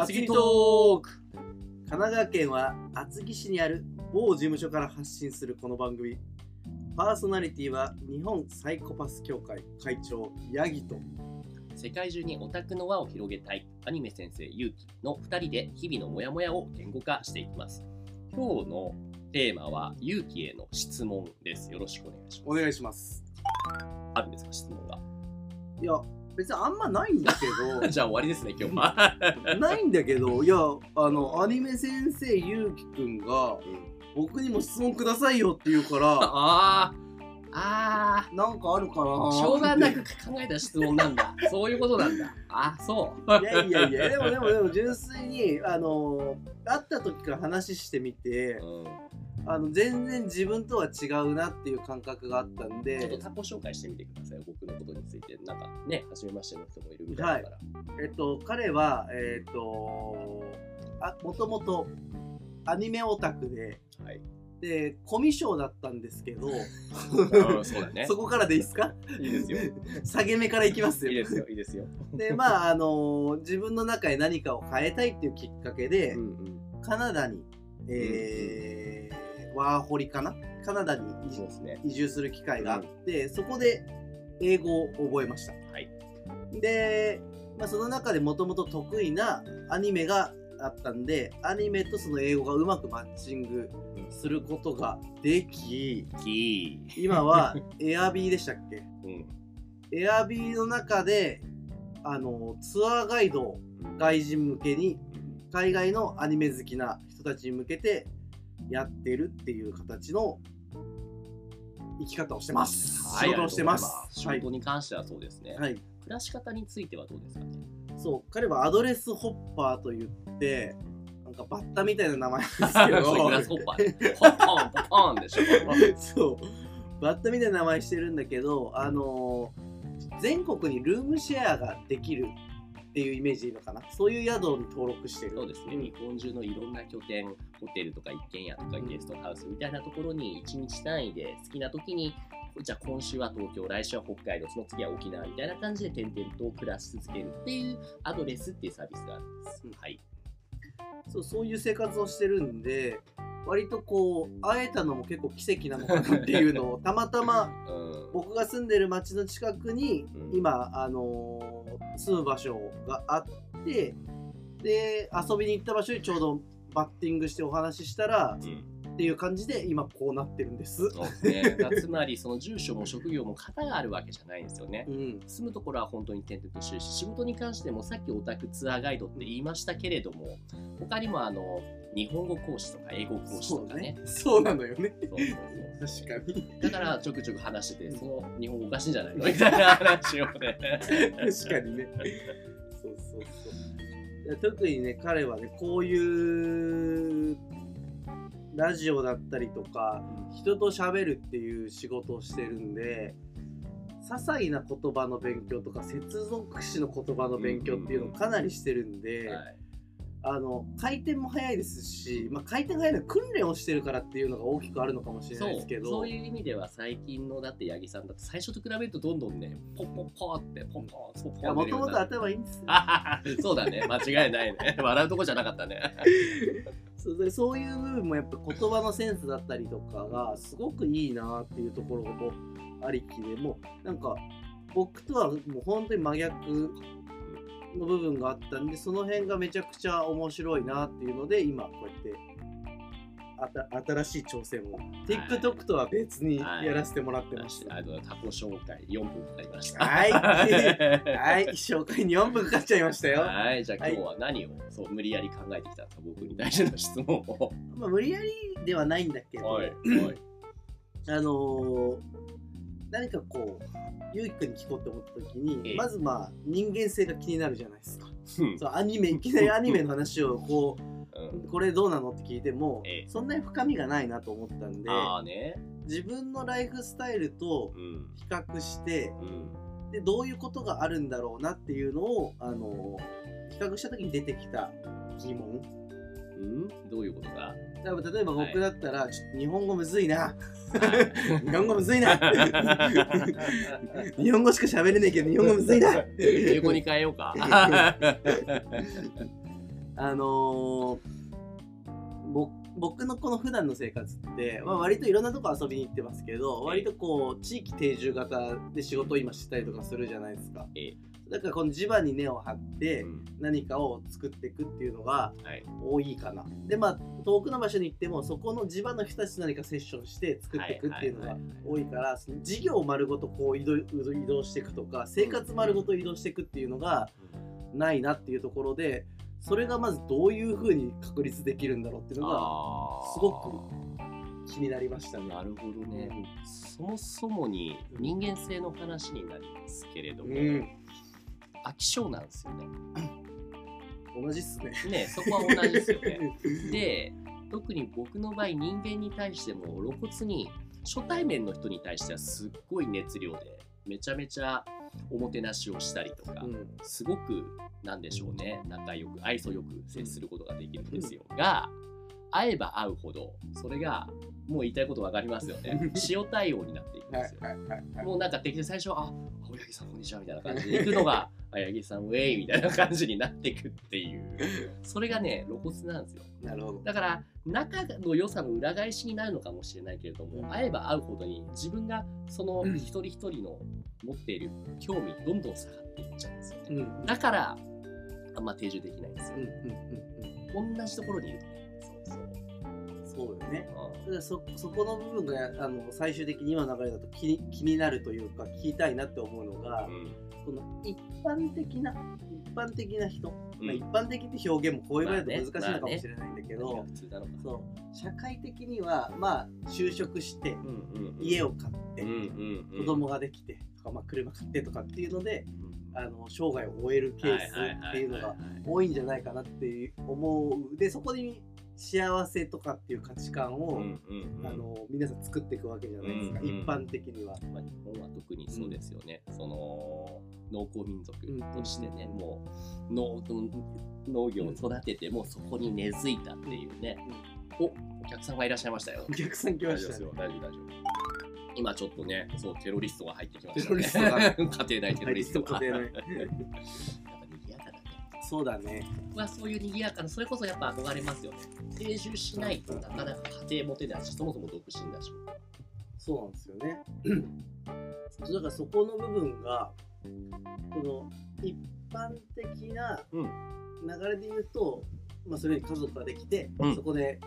厚木トーク。神奈川県は厚木市にある某事務所から発信するこの番組。パーソナリティは日本サイコパス協会会長ヤギと。世界中にオタクの輪を広げたい。アニメ先生ゆうきの2人で日々のモヤモヤを言語化していきます。今日のテーマはゆうきへの質問です。よろしくお願いしお願いしますます。あるんですか質問が。いや別にあんまないんだけ じゃあ終わりですね今日は、どないんだけどいやあのアニメ先生ゆうきくんが僕にも質問くださいよって言うからあーあなんかあるかな。ーしょうがなく考えた質問なんだ。そういうことなんだ。あそう。いやいやいや、でもでもでも純粋に、あの会った時から話してみて、うん。あの全然自分とは違うなっていう感覚があったんちょっでと、タコ紹介してみてください。僕のことについてなんかね初めましての人もいるみたいだから、えっと、彼は、えっと、あもともとアニメオタクで、はい、で、コミュ障だったんですけど、うん。そうだね。そこからでいいですか？いいですよ。下げ目からいきますよ。いいですよいいですよ、で、まあ、あの自分の中で何かを変えたいっていうきっかけで、うんうん。カナダに、えーワーホリかな？カナダに移住する機会があって、そこで英語を覚えました。はい。で、まあ、その中でもともと得意なアニメがあったんで、アニメとその英語がうまくマッチングすることができ、キ今はエアビーでしたっけ？ーうん。エアビーの中で、あの、ツアーガイドを外人向けに、海外のアニメ好きな人たちに向けてやってるっていう形の生き方をしてます。はい仕事をしてます。仕事に関してはそうですね、はい。暮らし方についてはどうですかね？そう、彼はアドレスホッパーと言って、なんかバッタみたいな名前なんですけ そうグラスホッパーポンポンでしょど、そう、バッタみたいな名前してるんだけど、あのー全国にルームシェアができるっていうイメージでいいのかな。そういう宿に登録してる。そうですね、ん日本中のいろんな拠点、ホテルとか一軒家とかゲストハウスみたいなところに1日単位で好きな時に、じゃあ今週は東京、来週は北海道、その次は沖縄みたいな感じで点々と暮らし続けるっていうアドレスっていうサービスがあるんです。うんはい。そうそういう生活をしてるんで割とこう会えたのも結構奇跡なのかなっていうのを たまたまうん僕が住んでる町の近くにうん。今、あのー住む場所があってで遊びに行った場所にちょうどバッティングしてお話ししたらうんっていう感じで今こうなってるんです。そうですね。つまり、その住所も職業も型があるわけじゃないんですよねう。ん、住むところは本当に点々としてるし、仕事に関してもさっきオタクツアーガイドって言いましたけれども、他にもあの日本語講師とか英語講師とかね。そうなのよね。そうそう確かに。だからちょくちょく話してて、その日本語おかしいんじゃないのみたいな話をね。確かにね。そうそうそう。特にね、彼はね、こういうラジオだったりとか、人と喋るっていう仕事をしてるんで、些細な言葉の勉強とか、接続詞の言葉の勉強っていうのをかなりしてるんで、はい。あの回転も早いですし、まあ、回転が早いのは訓練をしてるからっていうのが大きくあるのかもしれないですけど、そういう意味では最近のだって八木さんだって最初と比べるとどんどんねポンポンポンってポンポンポンポンもともと頭いいんですよ。そうだね。間違いないね。笑うとこじゃなかったね そうそういう部分もやっぱ言葉のセンスだったりとかがすごくいいなっていうところもありきでもなんか僕とはもう本当に真逆の部分があったんでその辺がめちゃくちゃ面白いなっていうので今こうやって新しい挑戦を。TikTok とは別にやらせてもらってます。あのタコ紹介4分かかりました。はい。は はい、紹介に4分かかっちゃいましたよ。はい。じゃあ今日は何をそう無理やり考えてきたか僕に対しての質問を。まあ、無理やりではないんだけど、はい。はい。あのー何かこう、ゆうきくんに聞こうって思った時に、ええ。まずまあ人間性が気になるじゃないですか。うん。そうアニメ、いきなりアニメの話をこうんう、これどうなのって聞いても、ええそんなに深みがないなと思ったんで、ね自分のライフスタイルとうん比較して、うんで、どういうことがあるんだろうなっていうのを、あのー比較した時に出てきた疑問。うん？どういうことか多分例えば僕だったら、ちょっと日本語むずいな。はい 日本語むずいな。日本語しか喋れねえけど、日本語むずいな。英語に変えようか。ああのーぼ僕のこの普段の生活って、まあ、割といろんなとこ遊びに行ってますけど割とこう地域定住型で仕事を今してたりとかするじゃないですか。ええ。だからこの地場に根を張ってうん。何かを作っていくっていうのがはい。多いかな。でまあ遠くの場所に行ってもそこの地場の人たちと何かセッションして作っていくっていうのが多いから事業丸ごとこう移動移動していくとか生活丸ごと移動していくっていうのがないなっていうところでそれがまずどういうふうに確立できるんだろうっていうのがすごく気になりましたね。なるほどね、そもそもに人間性の話になりますけれども、うん、飽き性なんですよね。同じっすね。ねそこは同じですよね。で特に僕の場合人間に対しても露骨に初対面の人に対してはすっごい熱量でめちゃめちゃおもてなしをしたりとか、うん。すごくなんでしょうね。仲良く愛想よく接することができるんですよ、が会えば会うほどそれがもう言いたいこと分かりますよね。塩対応になっていくんですよ、はいはいはいはい。もうなんか最初は、あ、青柳さんこんにちはみたいな感じで行くのが、青柳さんウェイみたいな感じになっていくっていう、それがね、露骨なんですよ。なるほど。だから、仲の良さの裏返しになるのかもしれないけれども、会えば会うほどに自分がその一人一人の持っている興味、どんどん下がっていっちゃうんですよね。うんうんだから、あんま定住できないんですようん。うん同じところにいるとね。そうよね。そそこの部分があの最終的に今の流れだと気に気になるというか聞きたいなって思うのが、うん。この一般的な一般的な人、うん。まあ、一般的って表現もこういう場合だとまあね。難しいのかもしれないんだけど、何が普通なのか。そう。社会的にはまあ就職して家を買って、うんうんうん。子供ができてとか、まあ、車買ってとかっていうのでうんあの生涯を終えるケースっていうのが多いんじゃないかなっていう思う。でそこに幸せとかっていう価値観を、あの皆さん作っていくわけじゃないですか、うんうん一般的には。まあ、日本は特にそうですよね、その農耕民族としてね、もう農農業を育てて、もうそこに根付いたっていうね、おお客さんがいらっしゃいましたよ。お客さん来ましたよ、。大丈夫、大丈夫。今ちょっとね、そう、テロリストが入ってきましたテロリストがね。家庭内テロリストが。そうだね。僕はそういう賑やかな、それこそやっぱ憧れますよね。定住しないとなかなか家庭持てないし、そもそも独身だし。そうなんですよね。だからそこの部分がこの一般的なうん流れで言うと、まあ、それに家族ができて、うんそこで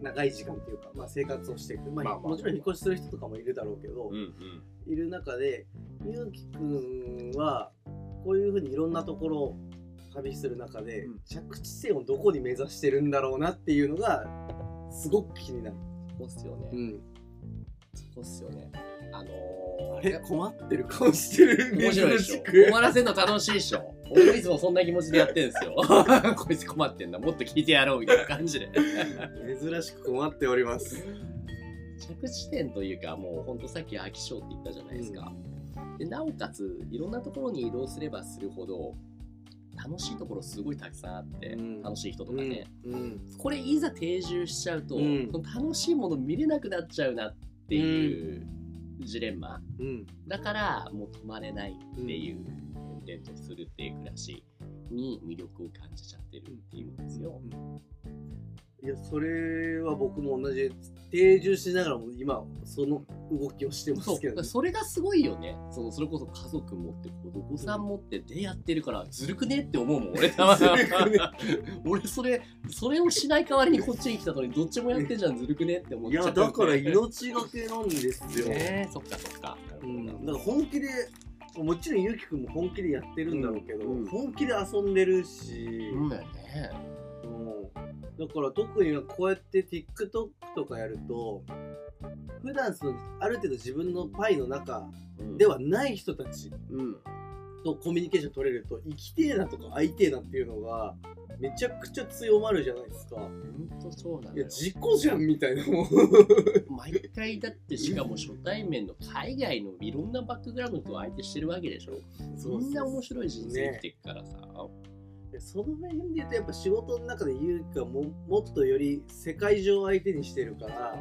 長い時間というか、まあ、生活をしていく、まあまあまあもちろん引っ越しする人とかもいるだろうけど、うんうん。いる中でゆうきくんはこういうふうにいろんなところを旅する中で、うん。着地点をどこに目指してるんだろうなっていうのがすごく気になる。そうっすよね。うん、そうっすよね。あのあー、れ困ってる顔してる。面白いでしょ。珍しく終わらせるの楽しいでしょ。俺もいつもそんな気持ちでやってるんですよ。こいつ困ってんだもっと聞いてやろうみたいな感じで。珍しく困っております。着地点というかもうほんとさっき飽き性って言ったじゃないですか、でなおかついろんなところに移動すればするほど楽しいところすごいたくさんあって、うん。楽しい人とかね、うん、これいざ定住しちゃうと、うん。その楽しいもの見れなくなっちゃうなっていうジレンマ、うん、だからもう止まれないっていう転々とするっていう暮らしに魅力を感じちゃってるっていうんですよ。いやそれは僕も同じ定住しながらも今その動きをしてますけど、ね、それがすごいよね。そのそれこそ家族持ってお子さん持ってでやってるからずるくねって思うもん俺。た まずるくね。俺それそれをしない代わりにこっちに来たのにどっちもやってんじゃん ずるくねって思っいちゃう。やだから命がけなんですよ、ねそっかそっか、うん、だから本気でもちろんゆうきくんも本気でやってるんだろうけど、うん。うん。本気で遊んでるし、うんだよね。うんだから特にこうやって TikTok とかやると普段そのある程度自分のパイの中うん。ではない人たちうん。とコミュニケーション取れると生きてえなとか会いてえなっていうのがめちゃくちゃ強まるじゃないですか。ほんとそうなのよ。いや事故じゃんみたいなもう。毎回だってしかも初対面の海外のいろんなバックグラウンドの人を相手してるわけでしょ。そんな面白い人生生きてっからさ、でその面で言うとやっぱ仕事の中でゆうきがももっとより世界中を相手にしてるから、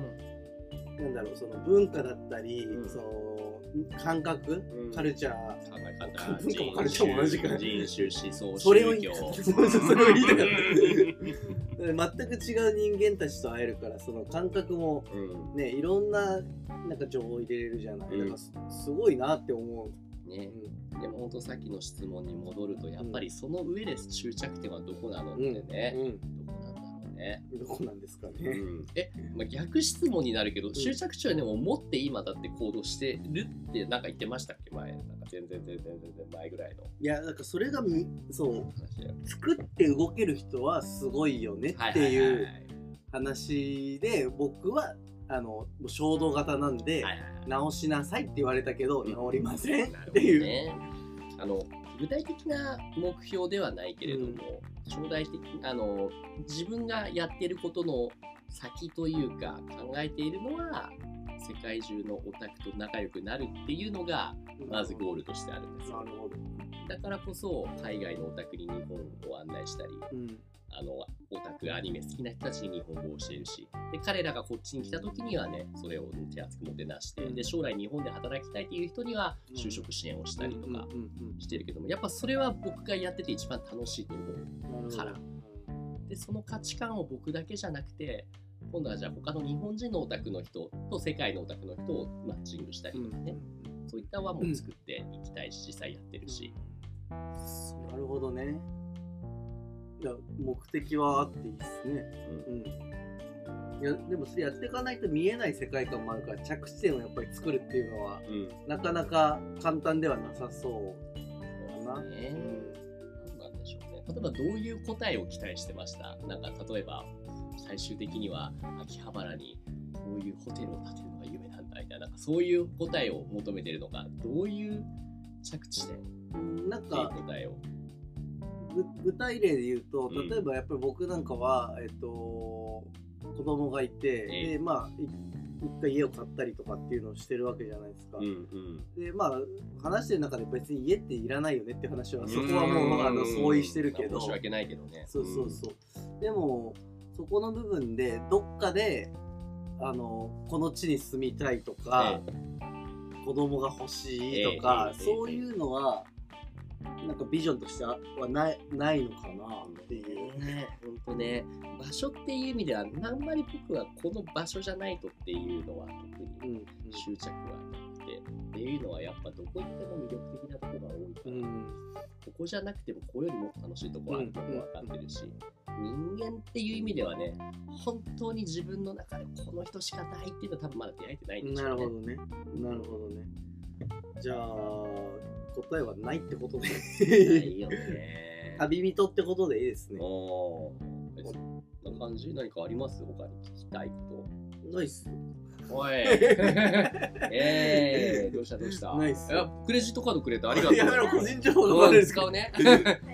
なんだろうその文化だったり、うん。その感覚、うん。カルチャー。考えかった文化もカルチャーも同じか。人種、思想、それを。それを言いたかった。全く違う人間たちと会えるからその感覚もうん。ねいろんななんか情報入れれるじゃない、うん。だからすすごいなって思う、ね、うでも本当さっきの質問に戻るとやっぱりその上で終着点はどこなのっんてね、うん。どこなんだろうね。どこなんですかね、うん、え、まあ、逆質問になるけど、終着地はでも持って今だって行動してるってなんか言ってましたっけ前。なんか全然全然全然前ぐらいの。いやなんかそれがみそう。作って動ける人はすごいよねっていう話で僕はあの衝動型なんで、はいはいはい。直しなさいって言われたけど、うん。直りませんっていう、ね。あの具体的な目標ではないけれども、将来的あの自分がやってることの先というか考えているのは世界中のオタクと仲良くなるっていうのがまずゴールとしてあるんですよ。なるほど、だからこそ海外のオタクに日本を案内したりうんあのオタクアニメ好きな人たちに日本語を教えるし。で彼らがこっちに来た時にはねそれを手厚くもてなしてで将来日本で働きたいっていう人には就職支援をしたりとかしてるけどもやっぱそれは僕がやってて一番楽しいと思う。から。でその価値観を僕だけじゃなくて今度はじゃあ他の日本人のオタクの人と世界のオタクの人をマッチングしたりとかね、そういった輪も作っていきたいし実際やってるし、なるほどねいや目的はあっていいですね。うん。うん。いやでもそれやっていかないと見えない世界観もあるから着地点をやっぱり作るっていうのはうん。なかなか簡単ではなさそうかな、そうんなんでしょうね。例えばどういう答えを期待してました？なんか例えば最終的には秋葉原にこういうホテルを建てるのが夢なんだみたいななんかそういう答えを求めてるのかどういう着地点？ってい答えを。ぐ具体例で言うとうん。例えばやっぱり僕なんかは、えっと子供がいて、ええ。でまあい一回家を買ったりとかっていうのをしてるわけじゃないですか、うんうん。でまあ話してる中で別に家っていらないよねって話はそこはもうあの相違してるけど。申し訳ないけどね。そうそうそう、でもそこの部分でどっかであのこの地に住みたいとか、子供が欲しいとか、ええ。そういうのはなんかビジョンとしてはないないのかなっていう。ね、本当ね、場所っていう意味では、あんまり僕はこの場所じゃないとっていうのは特にうん執着はなくて、っていうのはやっぱどこ行っても魅力的なところが多いから、うんここじゃなくてもここよりも楽しいところあるのも分かってるし、人間っていう意味ではね、本当に自分の中でこの人しかないっていうのは多分まだ出会えてないんでしょうね。なるほどね。なるほどね。じゃあ答えはないってことでないよね。旅人ってことでいいですね。おーそんな感じ？何かあります？他に聞きたいこと。ないっすよ。おい。えー、どうした？どうした？ナイスいやクレジットカードくれてありがとう。やめろ、個人情報がうんバレる。使うね。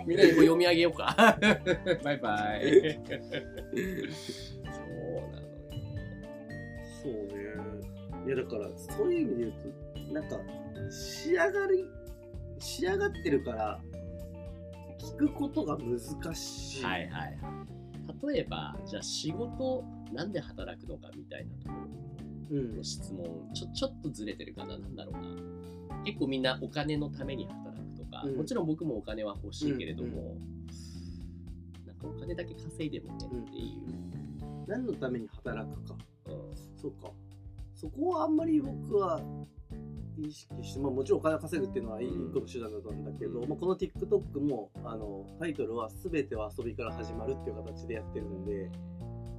みんなにこう読み上げようか。バイバイ。そうなのよ。そうね。いやだからそういう意味で言うとなんか仕上がり仕上がってるから聞くことが難しい。はいはいはい。例えば、じゃあ仕事、なんで働くのかみたいなところうんの質問、ちょちょっとずれてるかな、なんだろうな。結構みんなお金のために働くとか、うんもちろん僕もお金は欲しいけれども、なんかお金だけ稼いでもねっていう。何のために働くか。うんそうか。そこはあんまり僕は意識して、まあ、もちろんお金を稼ぐっていうのはいいうん。一個の手段だったんだけど、うん。まあ、この TikTok もあのタイトルは「すべては遊びから始まる」っていう形でやってるんで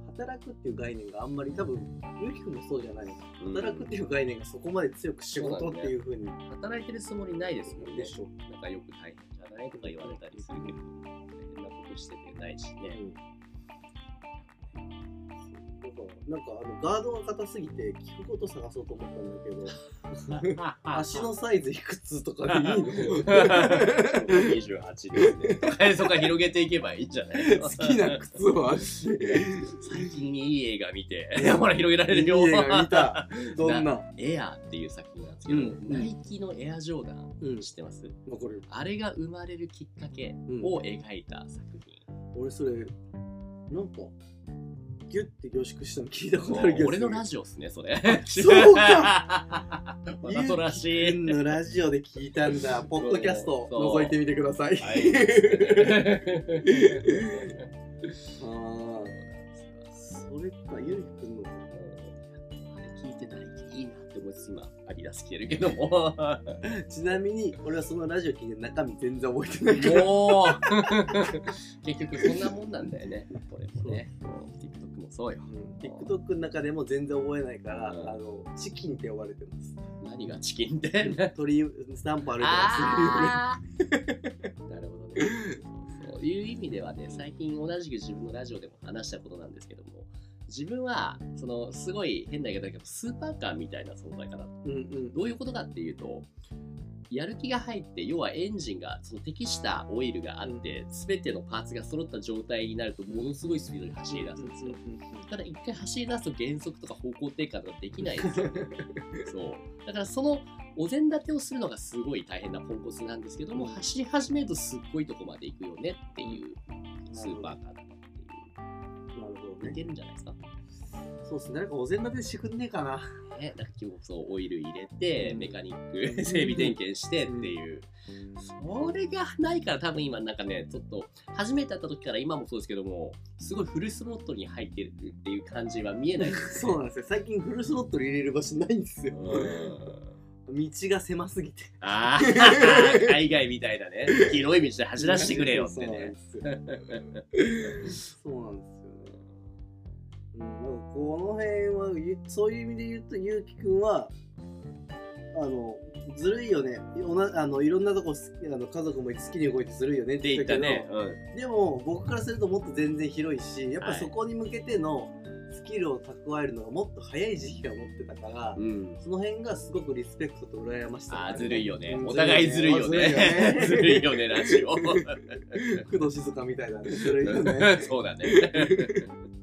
働くっていう概念があんまり多分ゆきくんもそうじゃないうん。働くっていう概念がそこまで強く仕事っていうふうに。働いてるつもりないですもんね。でしょ。なんかよく大変じゃないとか言われたりするけど、大変なことしててないしね。だからなんかあのガードが硬すぎて聞くこと探そうと思ったんだけど。足のサイズいくつとかでいいの？28ですね。とかそこから広げていけばいいんじゃない好きな靴もあるし最近いい映画見て、ほら広げられいいるよ。映画見た。どんな？エアーっていう作品なんですけど、うん。ナイキのエアジョーダン、うん。知ってます？わかるよ。あれが生まれるきっかけうん。を描いた作品。俺それなんかギュッて凝縮したの聞いたことあるけど俺のラジオっすね、それ。そうかわざとらしい。のラジオで聞いたんだ。ポッドキャストそう覗いてみてください。はい。ああ、それか、ゆうきくんの。あれ聞いてないいいなって思いつつ今アディダス着てるけども。も ちなみに、俺はそのラジオ聞いて中身全然覚えてないから。う。結局そんなもんなんだよね。これもね。うん TikTok もそうよ。うん。TikTok の中でも全然覚えないから、うん。あのチキンって呼ばれてます。何がチキンって？鳥スタンプあるからなるほどね。そうそういう意味ではね最近同じく自分のラジオでも話したことなんですけども自分はそのすごい変な言い方だけどスーパーカーみたいな存在かな。うんうん。どういうことかっていうとやる気が入って要はエンジンがその適したオイルがあって全てのパーツが揃った状態になるとものすごいスピードに走り出すんですよ。ただ一回走り出すと減速とか方向転換ができないんですよ。そう。だからそのお膳立てをするのがすごい大変なポンコツなんですけども走り始めるとすっごいとこまで行くよねっていうスーパーカーいうなるんじゃないですか？そうっすね。なんかお膳立てしてくんねえかな。ね、なんか今日そうオイル入れて、うん。メカニック整備点検してっていう、それがないから多分今なんかねちょっと初めて会った時から今もそうですけどもすごいフルスロットルに入ってるっていう感じは見えないです そうなんですよ。最近フルスロットル入れる場所ないんですよ。うん。道が狭すぎて。ああ 海外みたいなね。広い道で走らせてくれよってね。そうなんですうなんなんかこの辺はゆそういう意味で言うとゆうきくんはあのずるいよね。おなあのいろんなとこ好きあの家族も好きに動いてずるいよねっってて言っけど、ね、うん、でも僕からするともっと全然広いしやっぱそこに向けてのスキルを蓄えるのがもっと早い時期から持ってたから、うん、その辺がすごくリスペクトと羨ましさああずるいよね。うんお互いずるいよね。ずずるいよねラジオ。工藤静香みたいなねずるいよね。そうだね。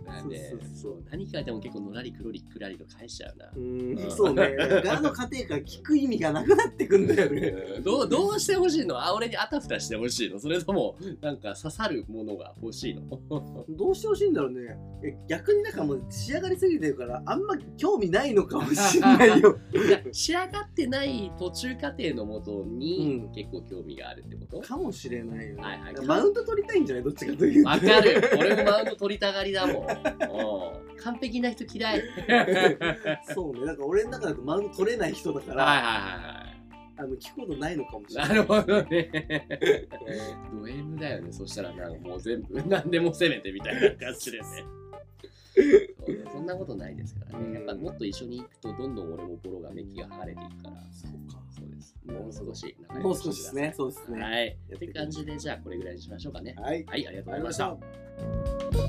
なんでそうそうそう。そう何書いても結構のらりくろりくらりと返しちゃうな。うんそうね。ガの家庭から聞く意味がなくなってくんだよね。う んどうどうしてほしいの？あ俺にあたふたしてほしいの？それともなんか刺さるものが欲しいの？どうしてほしいんだろうね。え逆になんかもう仕上がりすぎてるからあんま興味ないのかもしれないよ。仕上がってない途中過程のもとにうん。結構興味があるってこと？かもしれないよね、はいはい。マウント取りたいんじゃない？どっちかというと。わかる。俺もマウント取りたがりだもん。うん完璧な人嫌い。は いそうねだから俺の中だとマウント取れない人だから、はいはいあの聞くことないのかもしれはい。ないなるほどね。ド M だよね。そしたらなんかもう全部何でも攻めてみたいな感じですね。そうそんなことないですからね。やっぱもっと一緒に行くとどんどん俺もボロがメキが剥がれていくから。そうかそうです。もう少し仲もう少しですねそうですねはい。って感じでじゃあこれぐらいにしましょうかね。はいはい、ありがとうございました。